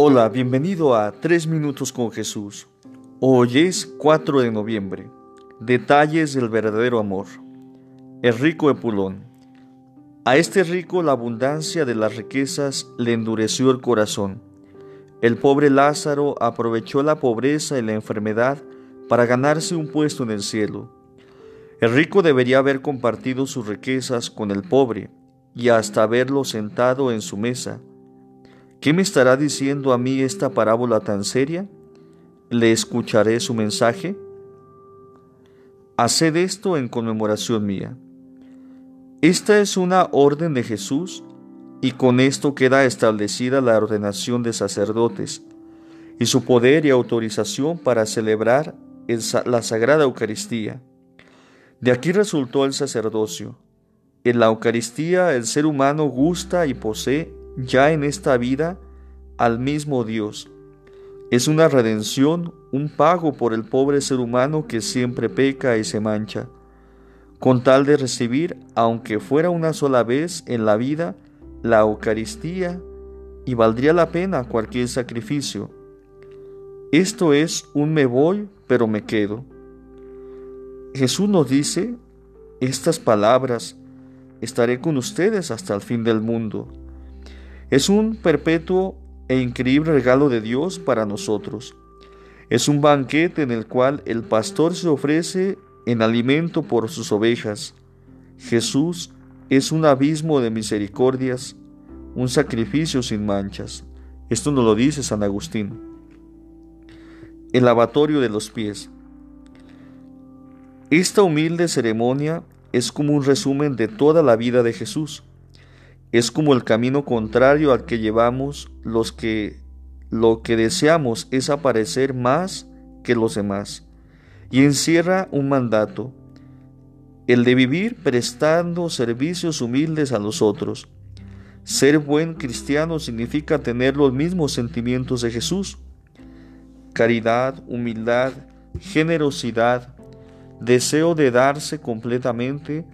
Hola, bienvenido a Tres Minutos con Jesús. Hoy es 4 de noviembre. Detalles del verdadero amor. El rico Epulón. A este rico la abundancia de las riquezas le endureció el corazón. El pobre Lázaro aprovechó la pobreza y la enfermedad para ganarse un puesto en el cielo. El rico debería haber compartido sus riquezas con el pobre y hasta haberlo sentado en su mesa ¿Qué me estará diciendo a mí esta parábola tan seria? ¿Le escucharé su mensaje? Haced esto en conmemoración mía. Esta es una orden de Jesús y con esto queda establecida la ordenación de sacerdotes y su poder y autorización para celebrar la Sagrada Eucaristía. De aquí resultó el sacerdocio. En la Eucaristía el ser humano gusta y posee ya en esta vida al mismo Dios. Es una redención, un pago por el pobre ser humano que siempre peca y se mancha, con tal de recibir, aunque fuera una sola vez en la vida, la Eucaristía y valdría la pena cualquier sacrificio. Esto es un me voy, pero me quedo. Jesús nos dice estas palabras, estaré con ustedes hasta el fin del mundo. Es un perpetuo e increíble regalo de Dios para nosotros. Es un banquete en el cual el pastor se ofrece en alimento por sus ovejas. Jesús es un abismo de misericordias, un sacrificio sin manchas. Esto nos lo dice San Agustín. El lavatorio de los pies. Esta humilde ceremonia es como un resumen de toda la vida de Jesús. Es como el camino contrario al que llevamos los que lo que deseamos es aparecer más que los demás. Y encierra un mandato, el de vivir prestando servicios humildes a los otros. Ser buen cristiano significa tener los mismos sentimientos de Jesús. Caridad, humildad, generosidad, deseo de darse completamente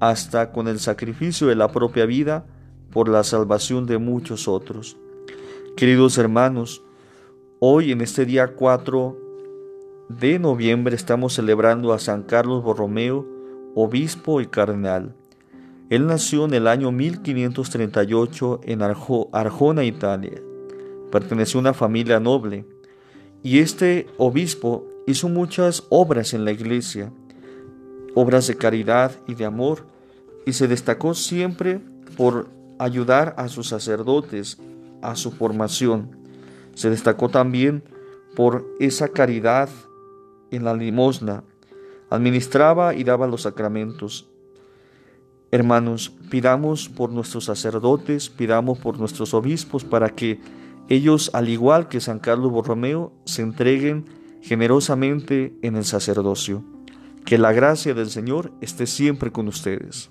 hasta con el sacrificio de la propia vida por la salvación de muchos otros. Queridos hermanos, hoy en este día 4 de noviembre estamos celebrando a San Carlos Borromeo, obispo y cardenal. Él nació en el año 1538 en Arjona, Italia. Perteneció a una familia noble y este obispo hizo muchas obras en la iglesia obras de caridad y de amor, y se destacó siempre por ayudar a sus sacerdotes a su formación. Se destacó también por esa caridad en la limosna. Administraba y daba los sacramentos. Hermanos, pidamos por nuestros sacerdotes, pidamos por nuestros obispos para que ellos, al igual que San Carlos Borromeo, se entreguen generosamente en el sacerdocio. Que la gracia del Señor esté siempre con ustedes.